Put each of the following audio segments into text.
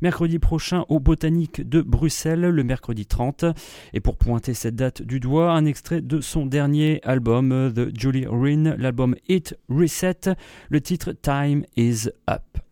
mercredi prochain au Botanique de Bruxelles, le mercredi 30. Et pour pointer cette date du doigt, un extrait de son dernier album, The Julie Rin, l'album Hit Reset, le titre Time is Up.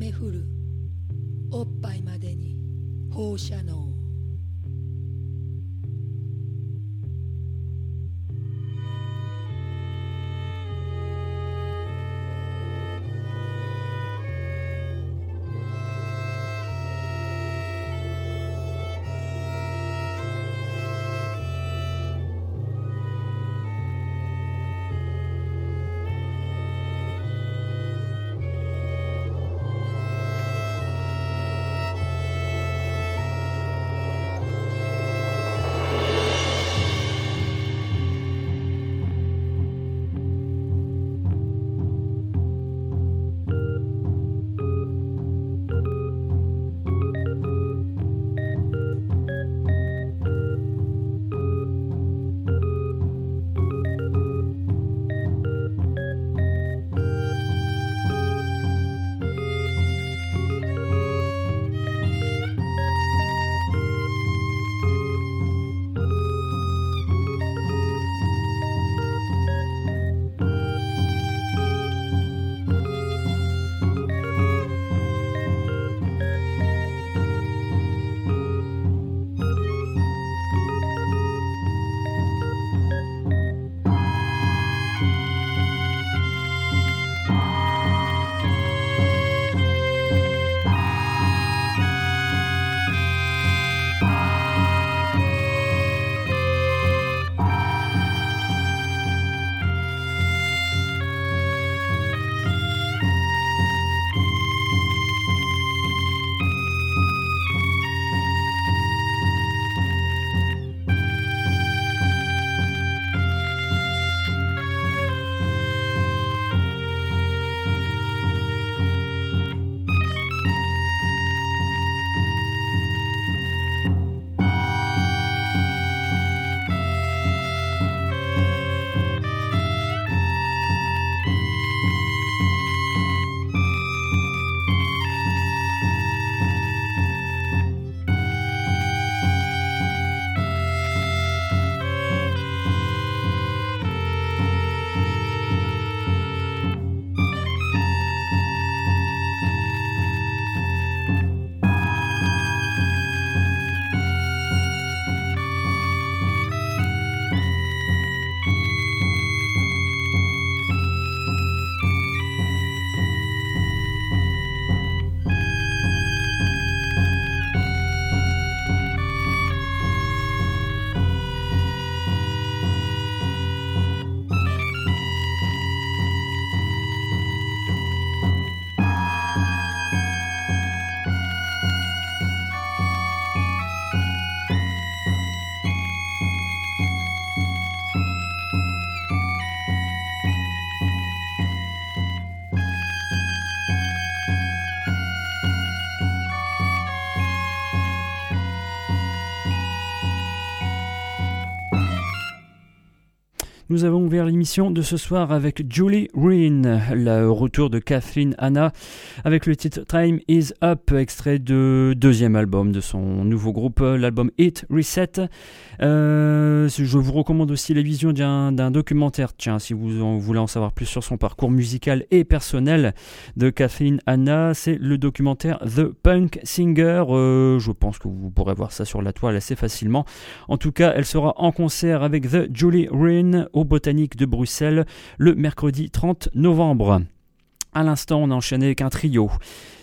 久め降る Nous avons ouvert l'émission de ce soir avec Julie Green, le retour de Kathleen Anna, avec le titre Time is Up, extrait de deuxième album de son nouveau groupe, l'album Hit Reset. Euh, je vous recommande aussi la vision d'un documentaire, tiens, si vous voulez en savoir plus sur son parcours musical et personnel de Kathleen Anna, c'est le documentaire The Punk Singer. Euh, je pense que vous pourrez voir ça sur la toile assez facilement. En tout cas, elle sera en concert avec The Julie Green Botanique de Bruxelles le mercredi 30 novembre. À l'instant, on a enchaîné avec un trio,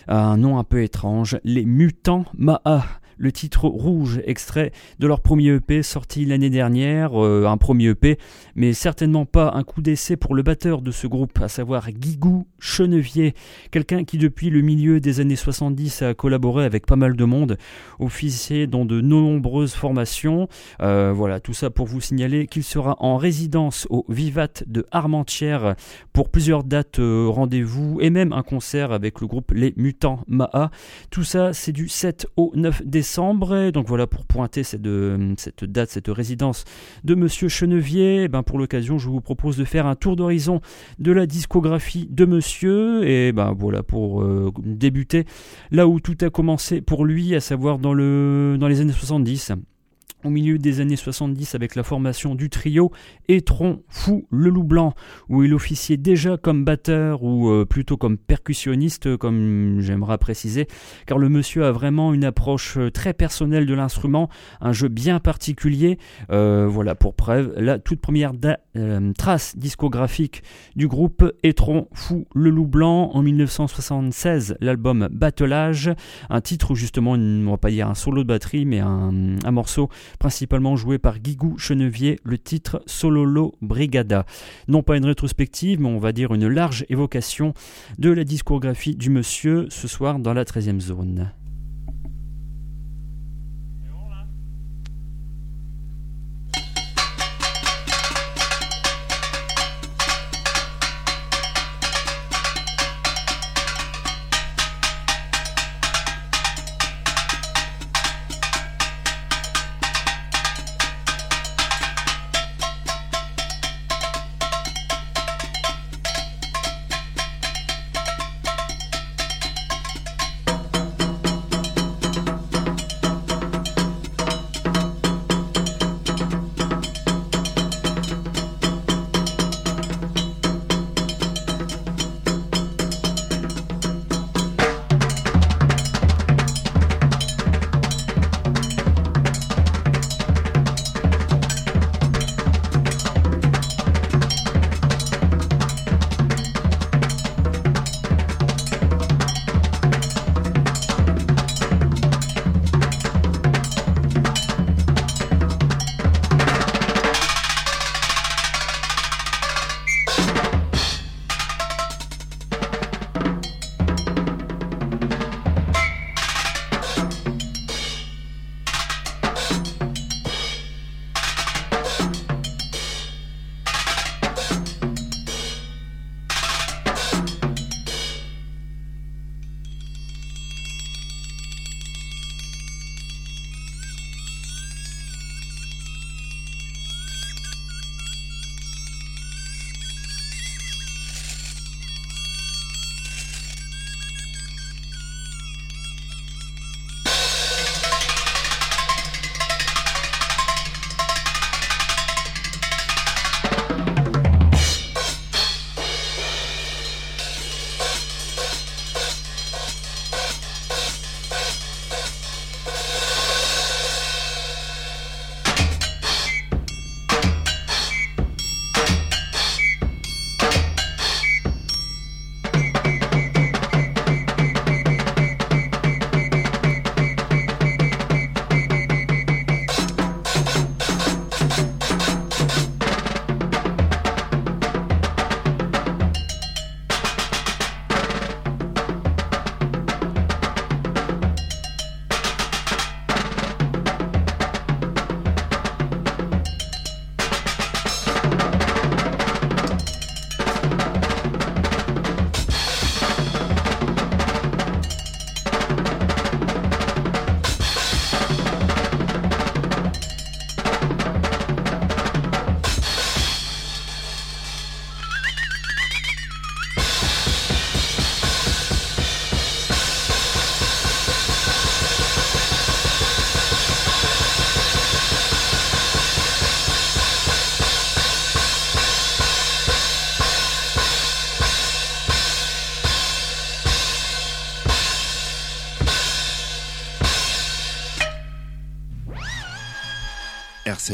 un nom un peu étrange, les Mutants Maha le titre Rouge, extrait de leur premier EP sorti l'année dernière, euh, un premier EP, mais certainement pas un coup d'essai pour le batteur de ce groupe, à savoir Guigou Chenevier, quelqu'un qui depuis le milieu des années 70 a collaboré avec pas mal de monde, officier dans de nombreuses formations. Euh, voilà, tout ça pour vous signaler qu'il sera en résidence au Vivat de Armentières pour plusieurs dates euh, rendez-vous et même un concert avec le groupe Les Mutants Maha. Tout ça, c'est du 7 au 9 décembre donc voilà pour pointer cette, euh, cette date, cette résidence de Monsieur Chenevier. Eh ben pour l'occasion, je vous propose de faire un tour d'horizon de la discographie de Monsieur. Et ben voilà pour euh, débuter là où tout a commencé pour lui, à savoir dans, le, dans les années 70 au milieu des années 70 avec la formation du trio Etron Fou Le Loup Blanc, où il officiait déjà comme batteur ou euh, plutôt comme percussionniste, comme j'aimerais préciser, car le monsieur a vraiment une approche euh, très personnelle de l'instrument, un jeu bien particulier. Euh, voilà pour preuve, la toute première trace discographique du groupe Etron Fou Le Loup Blanc en 1976, l'album Battelage, un titre où justement, on va pas dire un solo de batterie, mais un morceau principalement joué par Guigou Chenevier, le titre Sololo Brigada. Non pas une rétrospective, mais on va dire une large évocation de la discographie du monsieur ce soir dans la 13e zone.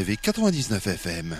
RCV 99 FM.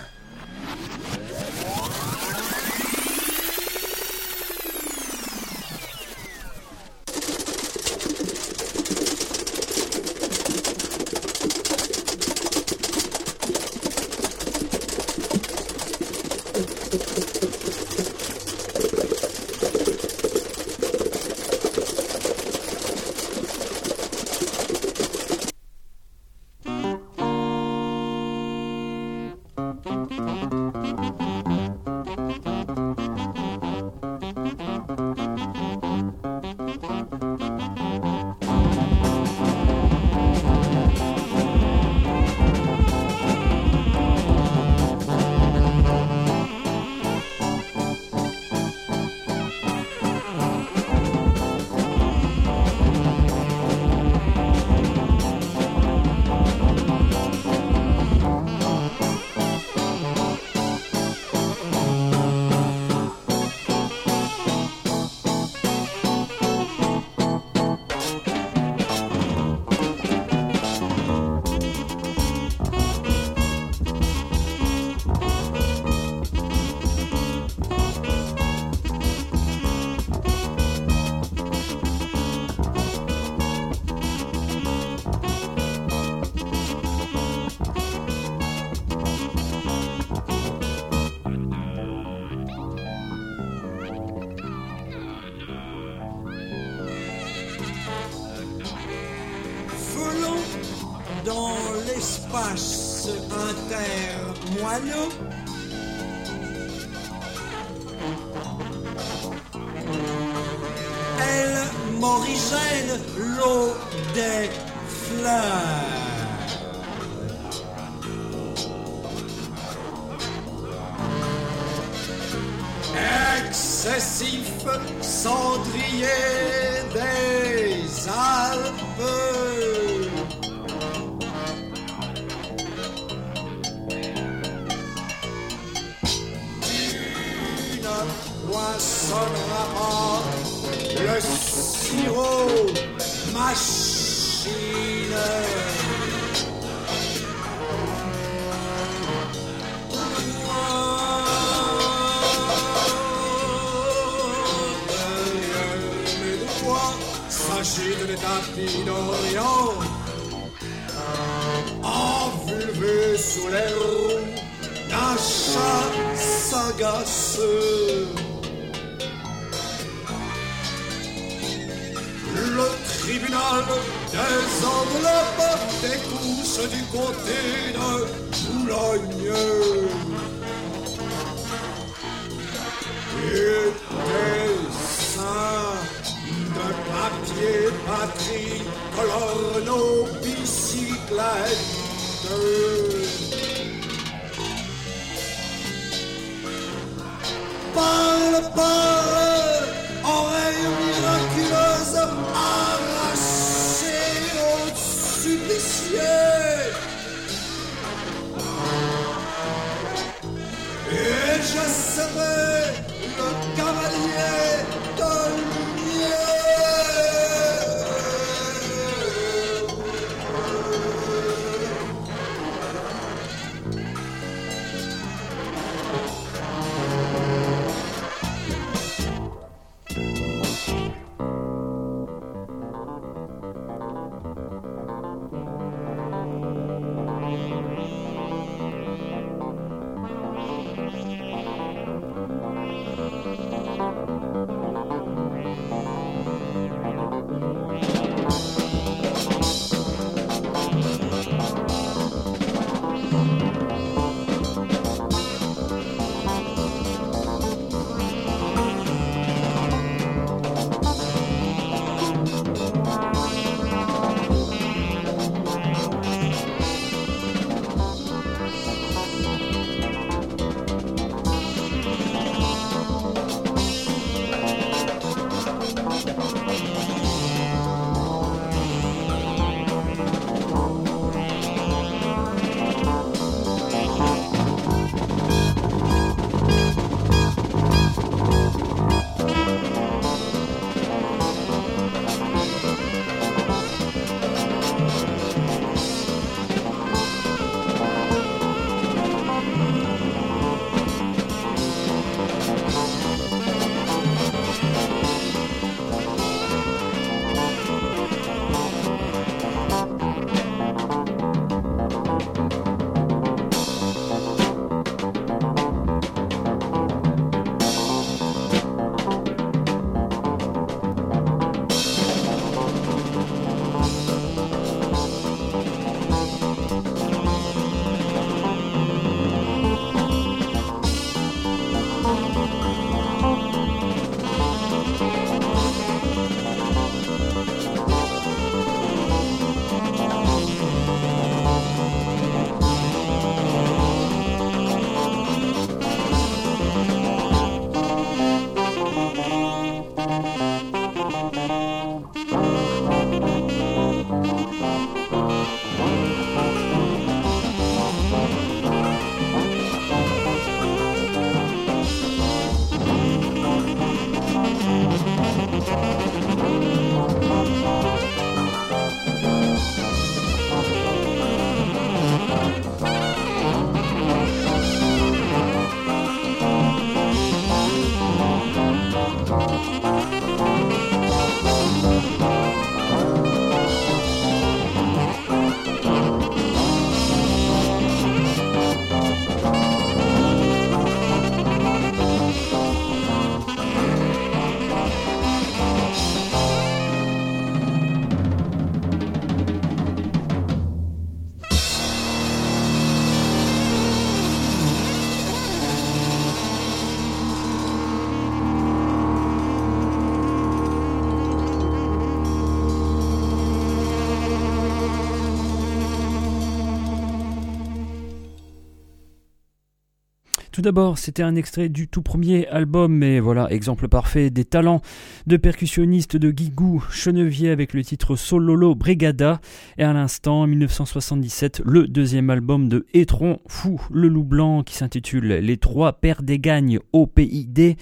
Tout d'abord, c'était un extrait du tout premier album, mais voilà, exemple parfait des talents de percussionniste de Guigou Chenevier avec le titre Sololo Brigada. Et à l'instant, en 1977, le deuxième album de Etron Fou, le loup blanc, qui s'intitule Les trois paires des gagnes au PID,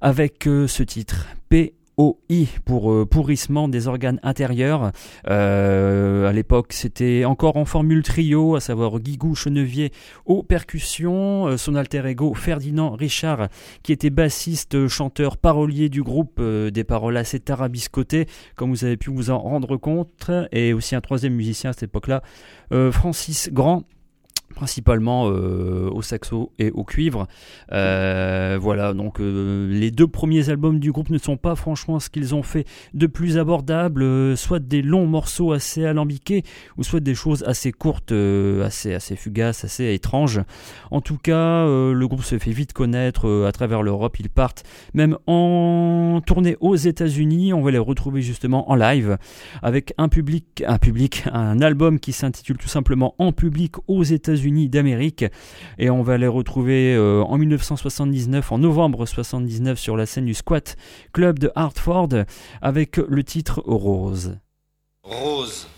avec euh, ce titre P OI pour euh, pourrissement des organes intérieurs. Euh, à l'époque, c'était encore en formule trio, à savoir Guigou Chenevier aux percussions, euh, son alter ego Ferdinand Richard, qui était bassiste, chanteur, parolier du groupe, des paroles assez tarabiscotées, comme vous avez pu vous en rendre compte, et aussi un troisième musicien à cette époque-là, Francis Grand, principalement euh, au saxo et au cuivre. Euh, voilà, donc euh, les deux premiers albums du groupe ne sont pas franchement ce qu'ils ont fait de plus abordable, soit des longs morceaux assez alambiqués, ou soit des choses assez courtes, assez, assez fugaces, assez étranges. En tout cas, le groupe se fait vite connaître à travers l'Europe, ils partent même en tournée aux États-Unis, on va les retrouver justement en live avec un public, un public, un album qui s'intitule tout simplement En public aux États-Unis d'Amérique. Et on va les retrouver euh, en 1979, en novembre 79, sur la scène du Squat Club de Hartford avec le titre Rose. Rose.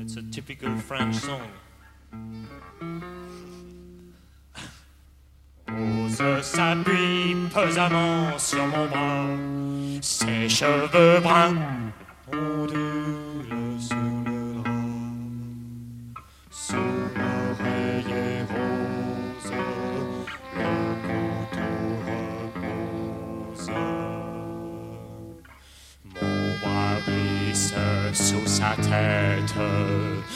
It's a typical French song. Rose s'appuie pesamment sur mon bras, ses cheveux bruns ondule sur le drap, sous sa tête,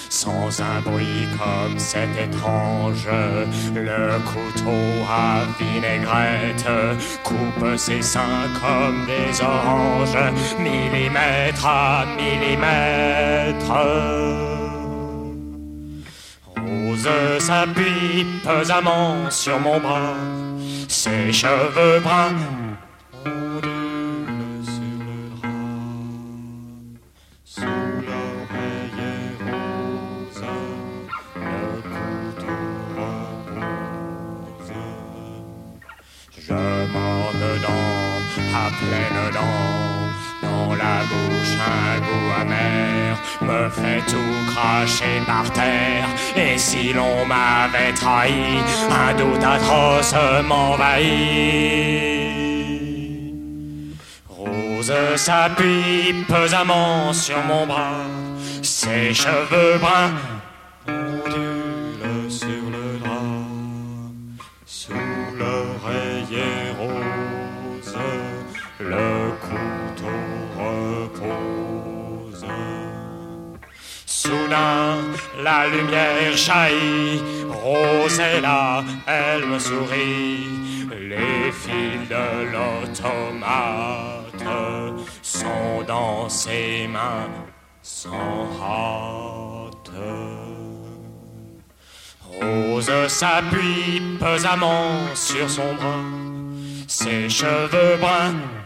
sans un bruit comme c'est étrange. Le couteau à vinaigrette coupe ses seins comme des oranges, millimètre à millimètre. Rose s'appuie pesamment sur mon bras, ses cheveux bruns bouche un goût amer, me fait tout cracher par terre. Et si l'on m'avait trahi, un doute atroce m'envahit. Rose s'appuie pesamment sur mon bras, ses cheveux bruns Soudain, la lumière jaillit, Rose est là, elle me sourit. Les fils de l'automate sont dans ses mains sans hâte. Rose s'appuie pesamment sur son bras, ses cheveux bruns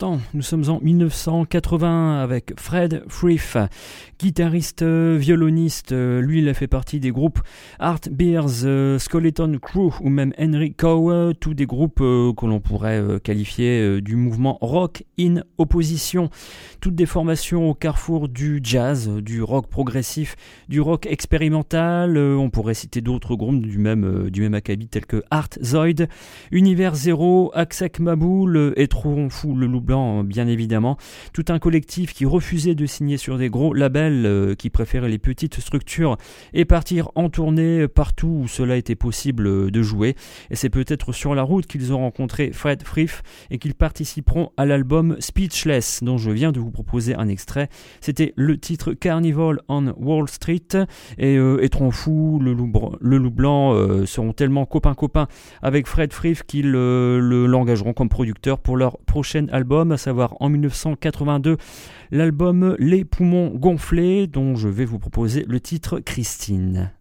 l'instant nous sommes en 1980 avec Fred Frith, guitariste, euh, violoniste. Euh, lui, il a fait partie des groupes Art Beers, euh, Skeleton Crew ou même Henry Cow, tous des groupes que l'on pourrait qualifier du mouvement rock in opposition. Toutes des formations au carrefour du jazz, du rock progressif, du rock expérimental. on pourrait citer d'autres groupes du même, du même acabit tels que Art Zoid, Univers Zero, Axek Maboul et Tron Fou le Loup Blanc bien évidemment. Tout un collectif qui refusait de signer sur des gros labels, euh, qui préférait les petites structures et partir en tournée partout où cela était possible euh, de jouer. Et c'est peut-être sur la route qu'ils ont rencontré Fred Frith et qu'ils participeront à l'album Speechless dont je viens de vous proposer un extrait. C'était le titre Carnival on Wall Street et, euh, Fou, le loup, le loup blanc euh, seront tellement copains-copains avec Fred Frith qu'ils l'engageront comme producteur pour leur prochain album, savoir en 1982 l'album Les poumons gonflés dont je vais vous proposer le titre Christine.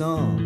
song.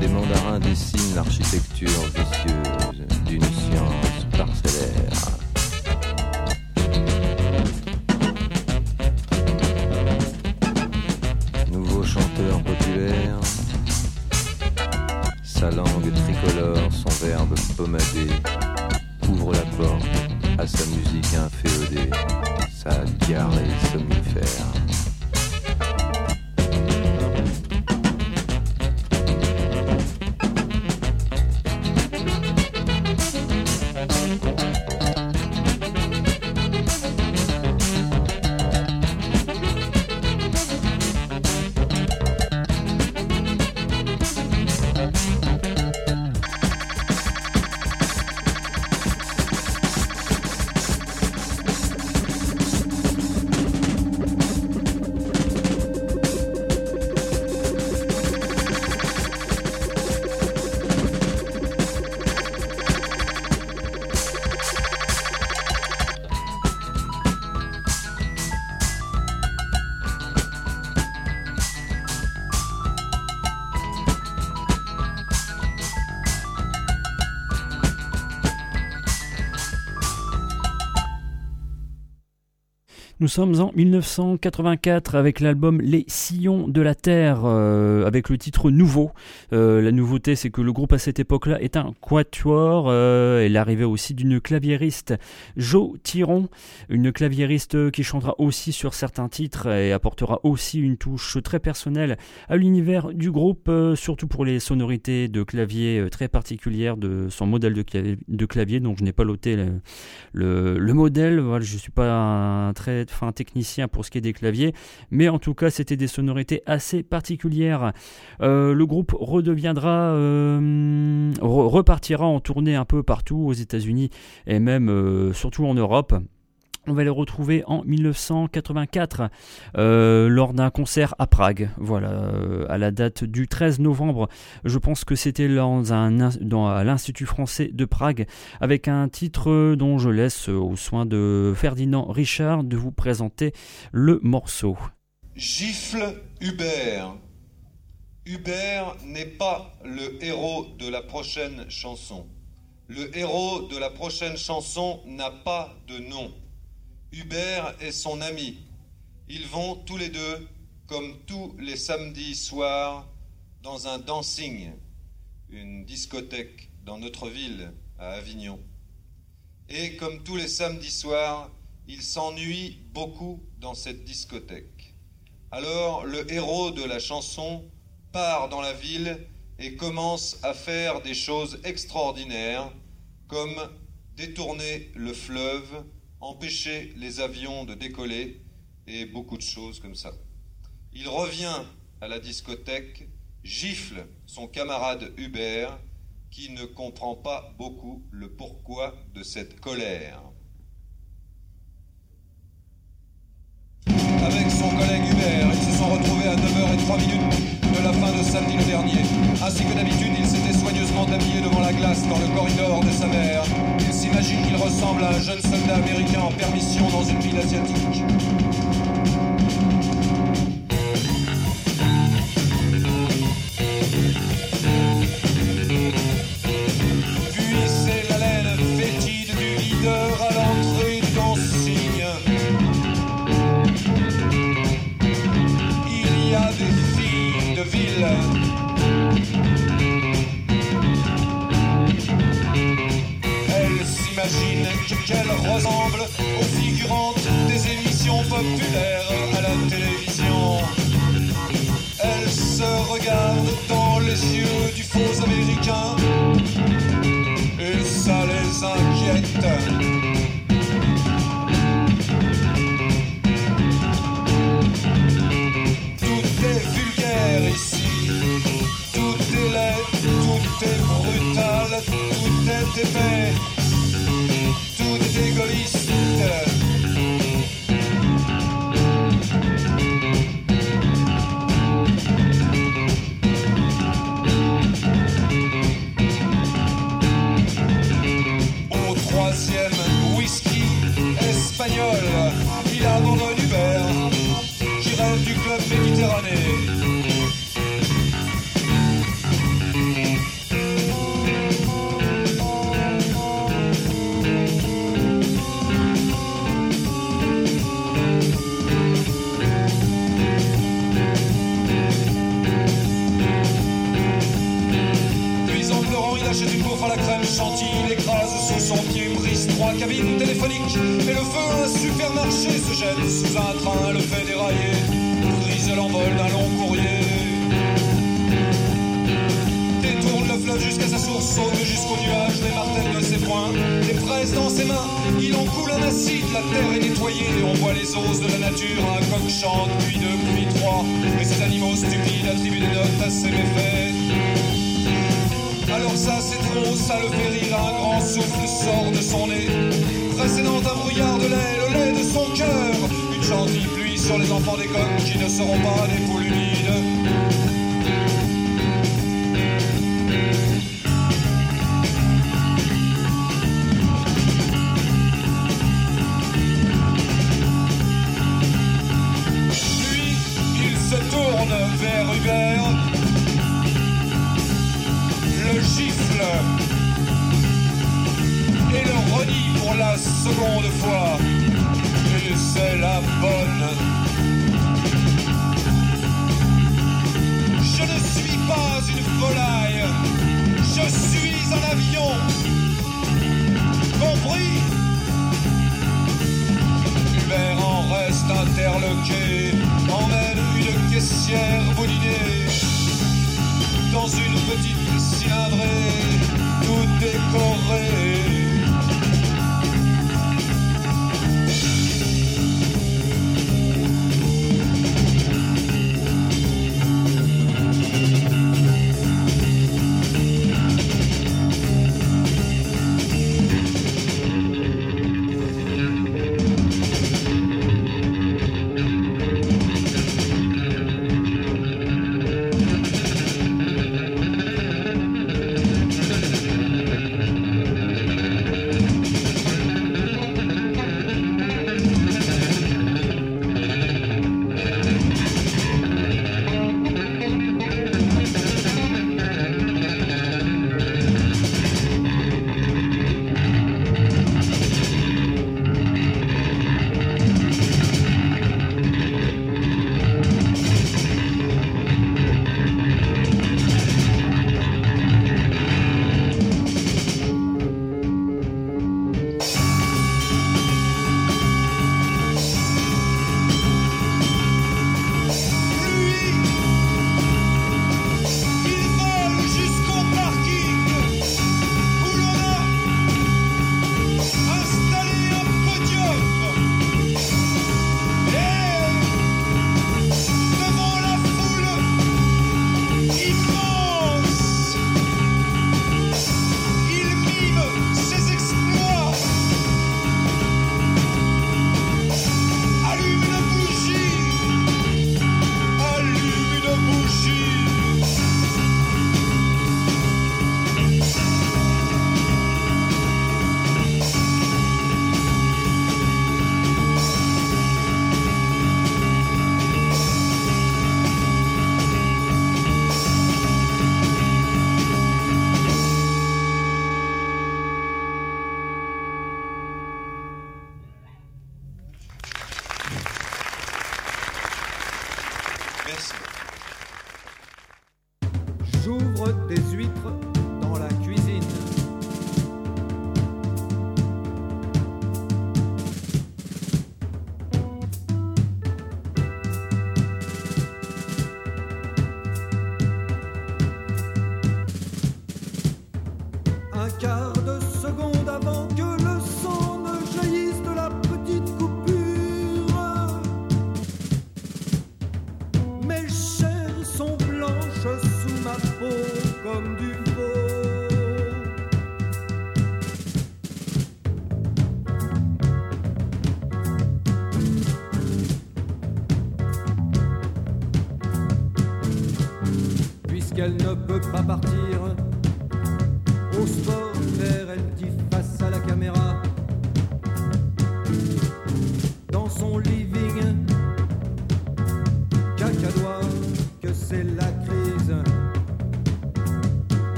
Des mandarins dessinent l'architecture vicieuse d'une science parcellaire. Nouveau chanteur populaire, sa langue tricolore, son verbe pommadé, ouvre la porte à sa musique inféodée, sa diarrhée somnifère. Sommes en 1984 avec l'album Les Sillons de la Terre, euh, avec le titre Nouveau. Euh, la nouveauté, c'est que le groupe à cette époque-là est un quatuor. Euh, et l'arrivée aussi d'une claviériste, Jo Tiron, une claviériste qui chantera aussi sur certains titres et apportera aussi une touche très personnelle à l'univers du groupe, surtout pour les sonorités de clavier très particulières de son modèle de clavier, de clavier dont je n'ai pas noté le, le, le modèle. Voilà, je suis pas un très fin technicien pour ce qui est des claviers, mais en tout cas, c'était des sonorités assez particulières. Euh, le groupe redeviendra, euh, re- repartira en tournée un peu partout aux États-Unis et même euh, surtout en Europe. On va les retrouver en 1984 euh, lors d'un concert à Prague. Voilà, euh, à la date du 13 novembre. Je pense que c'était dans à l'Institut français de Prague avec un titre dont je laisse aux soins de Ferdinand Richard de vous présenter le morceau. Gifle Hubert. Hubert n'est pas le héros de la prochaine chanson. Le héros de la prochaine chanson n'a pas de nom. Hubert est son ami. Ils vont tous les deux, comme tous les samedis soirs, dans un dancing, une discothèque dans notre ville, à Avignon. Et comme tous les samedis soirs, ils s'ennuient beaucoup dans cette discothèque. Alors le héros de la chanson part dans la ville et commence à faire des choses extraordinaires, comme détourner le fleuve, empêcher les avions de décoller et beaucoup de choses comme ça. Il revient à la discothèque, gifle son camarade Hubert, qui ne comprend pas beaucoup le pourquoi de cette colère. Avec son collègue Hubert, ils se sont retrouvés à 9h03 minutes la fin de samedi le dernier. Ainsi que d'habitude, il s'était soigneusement habillé devant la glace dans le corridor de sa mère. Il s'imagine qu'il ressemble à un jeune soldat américain en permission dans une ville asiatique. qu'elle ressemble aux figurantes des émissions populaires à la télévision. Elle se regarde dans les yeux du faux américain et ça les inquiète. Tout est laid, tout est brutal, tout est épais. Au un train, le fait dérailler, brise l'envol d'un long courrier. Détourne le fleuve jusqu'à sa source, saute jusqu'au nuage, les martèles de ses poings, les presse dans ses mains. Il en coule un acide, la terre est nettoyée, et on voit les os de la nature, un coq chante, puis deux, puis trois. Et ces animaux stupides attribuent des notes à ses méfaits. Alors ça c'est trop, ça le fait rire, un grand souffle sort de son nez. Précédant un brouillard de lait, le lait de son cœur. Une gentille pluie sur les enfants des coqs qui ne seront pas des poules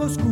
ou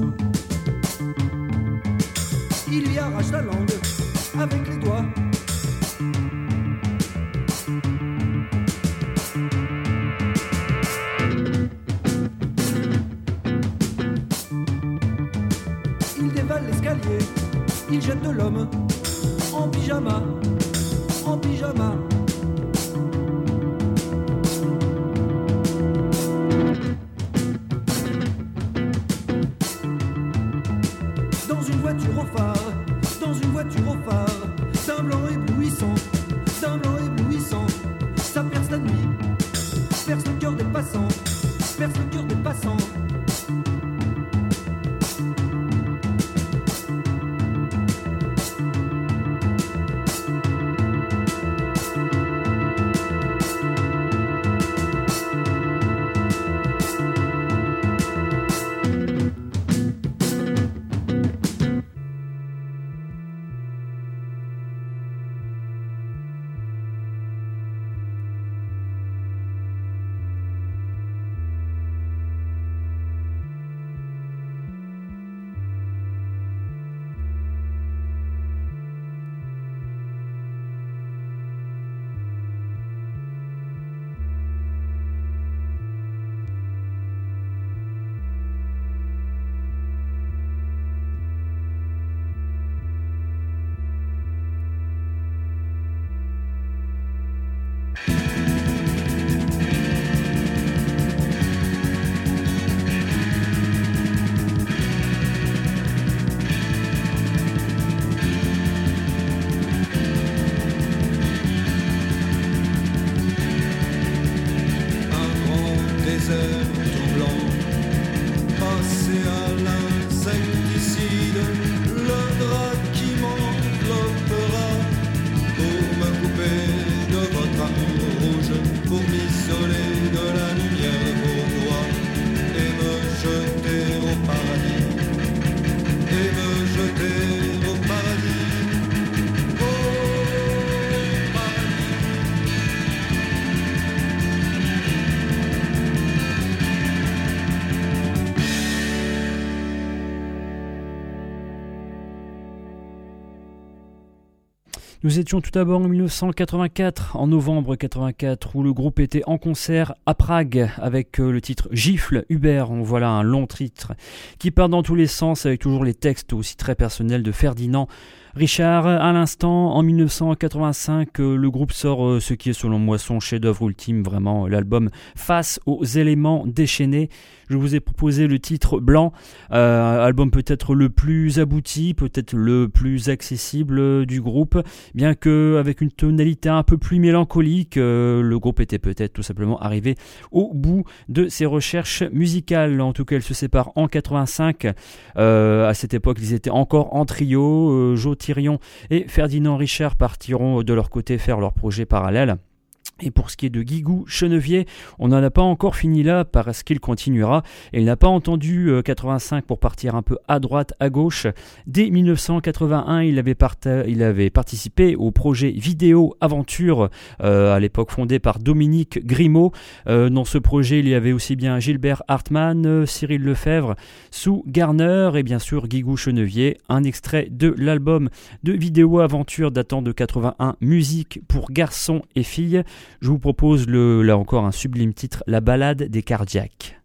Nous étions tout d'abord en 1984, en novembre 84, où le groupe était en concert à Prague avec euh, le titre Gifle Hubert. En voilà un long titre qui part dans tous les sens avec toujours les textes aussi très personnels de Ferdinand. Richard, à l'instant, en 1985, euh, le groupe sort euh, ce qui est selon moi son chef-d'œuvre ultime, vraiment euh, l'album Face aux éléments déchaînés. Je vous ai proposé le titre Blanc, album peut-être le plus abouti, peut-être le plus accessible du groupe, bien que avec une tonalité un peu plus mélancolique, le groupe était peut-être tout simplement arrivé au bout de ses recherches musicales. En tout cas, ils se séparent en 85. Euh, à cette époque, ils étaient encore en trio. Thirion et Ferdinand Richard partiront de leur côté faire leur projet parallèle. Et pour ce qui est de Guigou Chenevier, on n'en a pas encore fini là parce qu'il continuera et il n'a pas entendu euh, 85 pour partir un peu à droite, à gauche. Dès 1981, il avait, participé au projet Vidéo Aventure, euh, à l'époque fondé par Dominique Grimaud. Euh, dans ce projet, il y avait aussi bien Gilbert Hartmann, euh, Cyril Lefebvre, Sue Garner et bien sûr Guigou Chenevier. Un extrait de l'album de Vidéo Aventure datant de 81, Musique pour garçons et filles. Je vous propose là encore un sublime titre, La balade des cardiaques.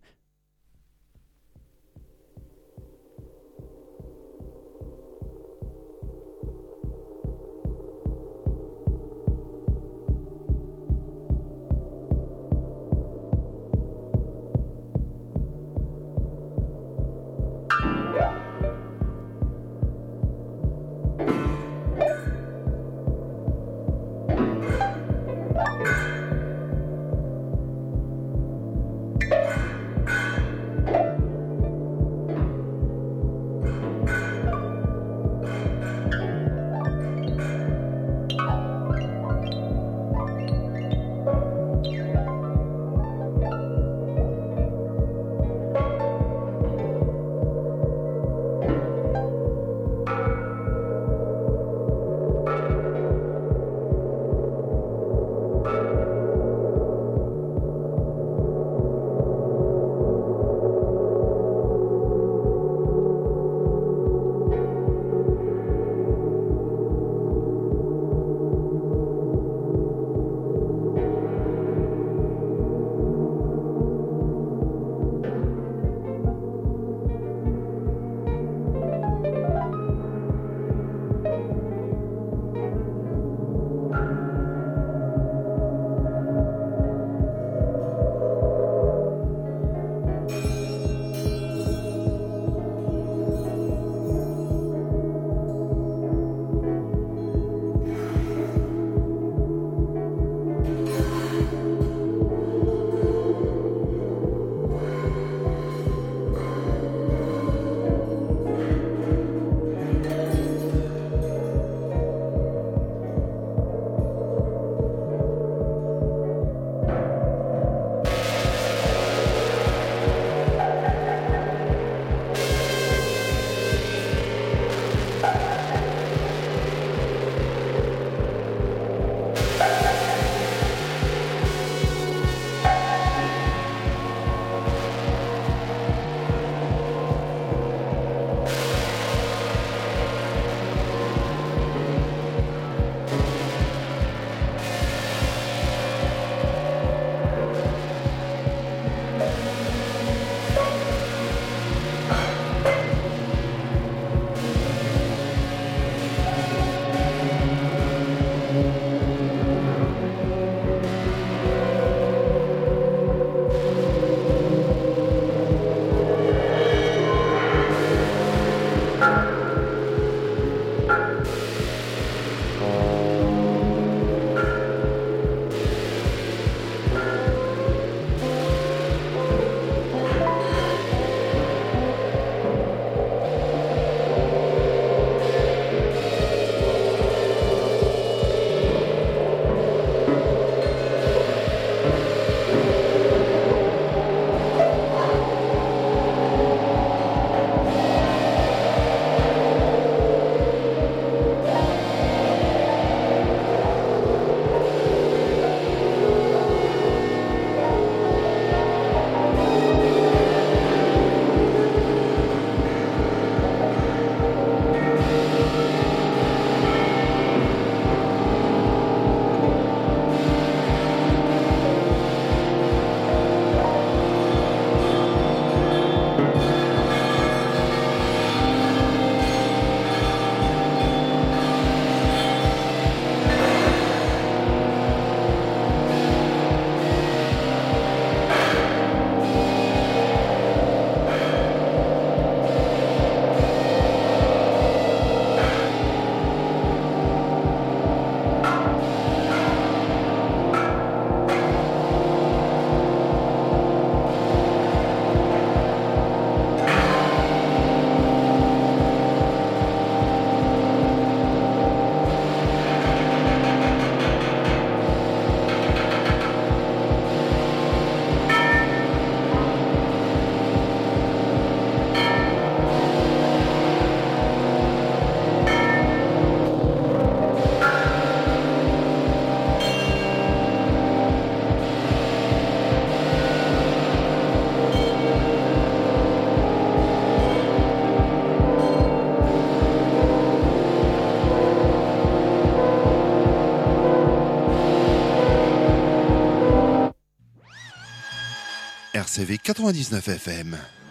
RCV 99 FM.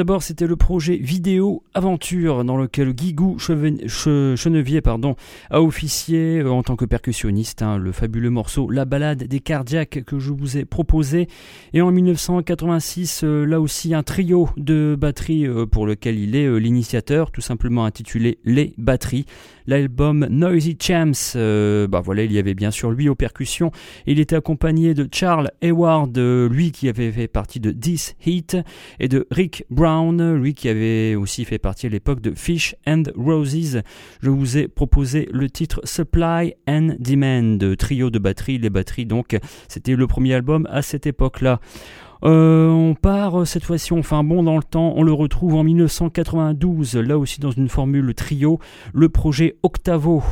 D'abord, c'était le projet Vidéo Aventure dans lequel Guigou Chenevier a officié euh, en tant que percussionniste. Hein, le fabuleux morceau La balade des cardiaques que je vous ai proposé. Et en 1986, euh, là aussi un trio de batteries euh, pour lequel il est l'initiateur, tout simplement intitulé Les batteries l'album Noisy Champs. Bah voilà, il y avait bien sûr lui aux percussions. Il était accompagné de Charles Hayward, lui qui avait fait partie de This Heat, et de Rick Brown, lui qui avait aussi fait partie à l'époque de Fish and Roses. Je vous ai proposé le titre Supply and Demand, trio de batterie. Les batteries donc, c'était le premier album à cette époque-là. Euh, on part euh, cette fois-ci, on fait un bond dans le temps, on le retrouve en 1992, là aussi dans une formule trio, le projet Octavo,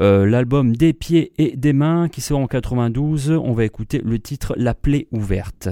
euh, l'album Des pieds et des mains qui sort en 92, on va écouter le titre La plaie ouverte.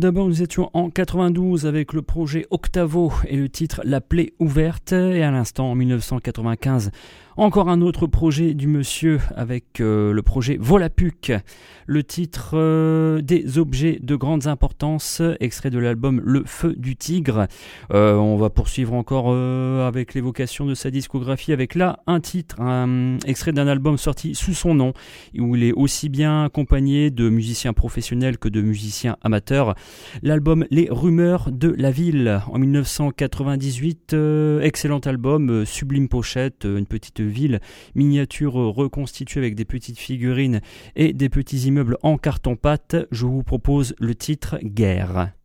D'abord, nous étions en 92 avec le projet Octavo et le titre La plaie ouverte. Et à l'instant, en 1995, encore un autre projet du monsieur avec euh, le projet Volapuc, le titre euh, des objets de grande importance, extrait de l'album Le Feu du Tigre. Euh, on va poursuivre encore avec l'évocation de sa discographie avec là un titre, un extrait d'un album sorti sous son nom, où il est aussi bien accompagné de musiciens professionnels que de musiciens amateurs. L'album Les Rumeurs de la Ville en 1998, excellent album, sublime pochette, une petite ville, miniature reconstituée avec des petites figurines et des petits immeubles en carton-pâte, je vous propose le titre Guerre.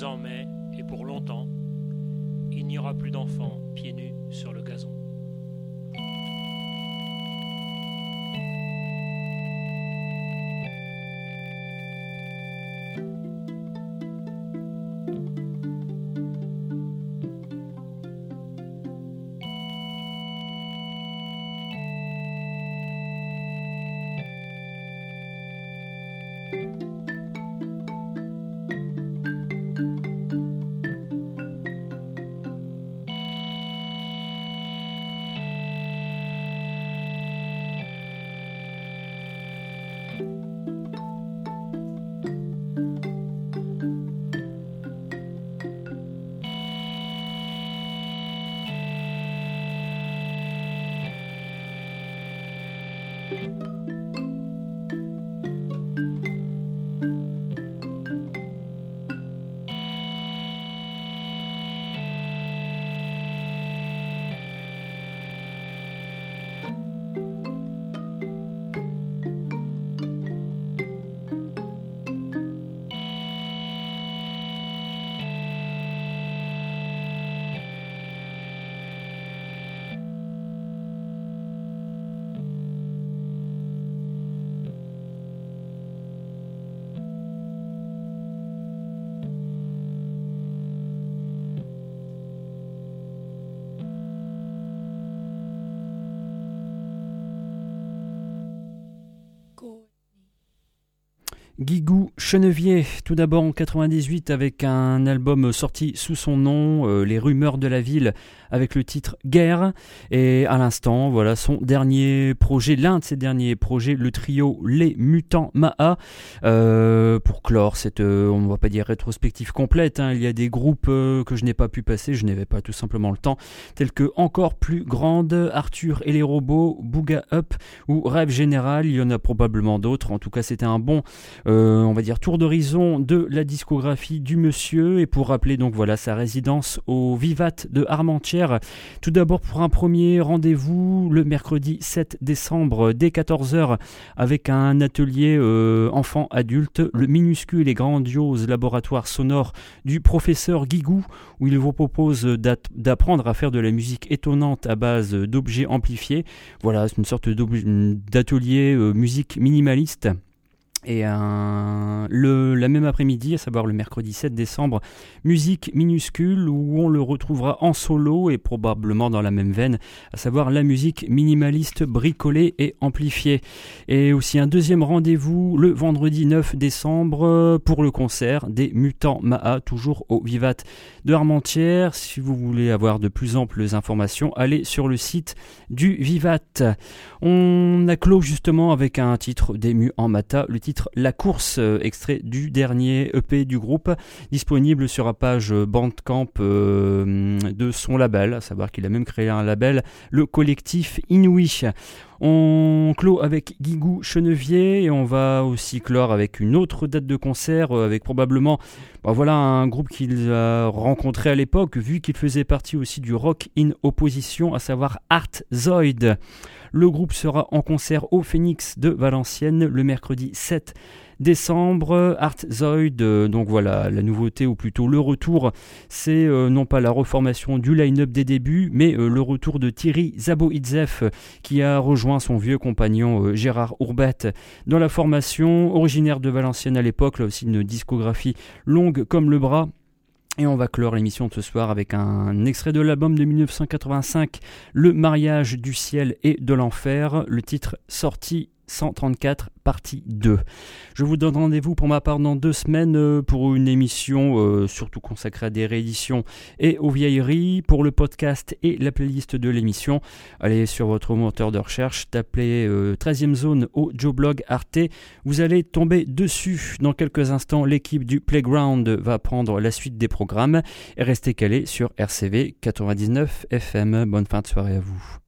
Désormais, et pour longtemps, il n'y aura plus d'enfants pieds nus sur le gazon. Guigou Chenevier, tout d'abord en 98 avec un album sorti sous son nom, euh, Les rumeurs de la ville, avec le titre Guerre. Et à l'instant, voilà son dernier projet, l'un de ses derniers projets, le trio Les Mutants Maha. Euh, pour clore cette, euh, on ne va pas dire rétrospective complète, hein, il y a des groupes que je n'ai pas pu passer, je n'avais pas tout simplement le temps, tels que Encore plus grande, Arthur et les robots, Booga Up ou Rêve Général. Il y en a probablement d'autres. En tout cas, c'était un bon on va dire tour d'horizon de la discographie du monsieur et pour rappeler donc voilà sa résidence au Vivat de Armentières. Tout d'abord pour un premier rendez-vous le mercredi 7 décembre dès 14h avec un atelier euh, enfant-adulte, le minuscule et grandiose laboratoire sonore du professeur Guigou où il vous propose d'apprendre à faire de la musique étonnante à base d'objets amplifiés. Voilà, c'est une sorte d'atelier euh, musique minimaliste. Et le, la même après-midi, à savoir le mercredi 7 décembre, musique minuscule où on le retrouvera en solo et probablement dans la même veine, à savoir la musique minimaliste bricolée et amplifiée. Et aussi un deuxième rendez-vous le vendredi 9 décembre pour le concert des Mutants Maha, toujours au Vivat de Armentières. Si vous voulez avoir de plus amples informations, allez sur le site du Vivat. On a clos justement avec un titre d'ému en Mata, le titre La course, euh, extrait du dernier EP du groupe, disponible sur la page Bandcamp euh, de son label, à savoir qu'il a même créé un label, le collectif Inouï. On clôt avec Guigou Chenevier et on va aussi clore avec une autre date de concert, euh, avec probablement bah voilà, un groupe qu'il a rencontré à l'époque, vu qu'il faisait partie aussi du Rock in Opposition, à savoir Art Zoid. Le groupe sera en concert au Phoenix de Valenciennes le mercredi 7 décembre. Art Zoid, euh, donc voilà, la nouveauté ou plutôt le retour, c'est euh, non pas la reformation du line-up des débuts, mais euh, le retour de Thierry Zaboidzev qui a rejoint son vieux compagnon Gérard Ourbette dans la formation, originaire de Valenciennes à l'époque, là aussi une discographie longue comme le bras. Et on va clore l'émission de ce soir avec un extrait de l'album de 1985, Le mariage du ciel et de l'enfer, le titre sorti 134, partie 2. Je vous donne rendez-vous pour ma part dans deux semaines euh, pour une émission euh, surtout consacrée à des rééditions et aux vieilleries. Pour le podcast et la playlist de l'émission, allez sur votre moteur de recherche, tapez 13e euh, zone au Joe Blog Arte. Vous allez tomber dessus. Dans quelques instants, l'équipe du Playground va prendre la suite des programmes et restez calés sur RCV 99 FM. Bonne fin de soirée à vous.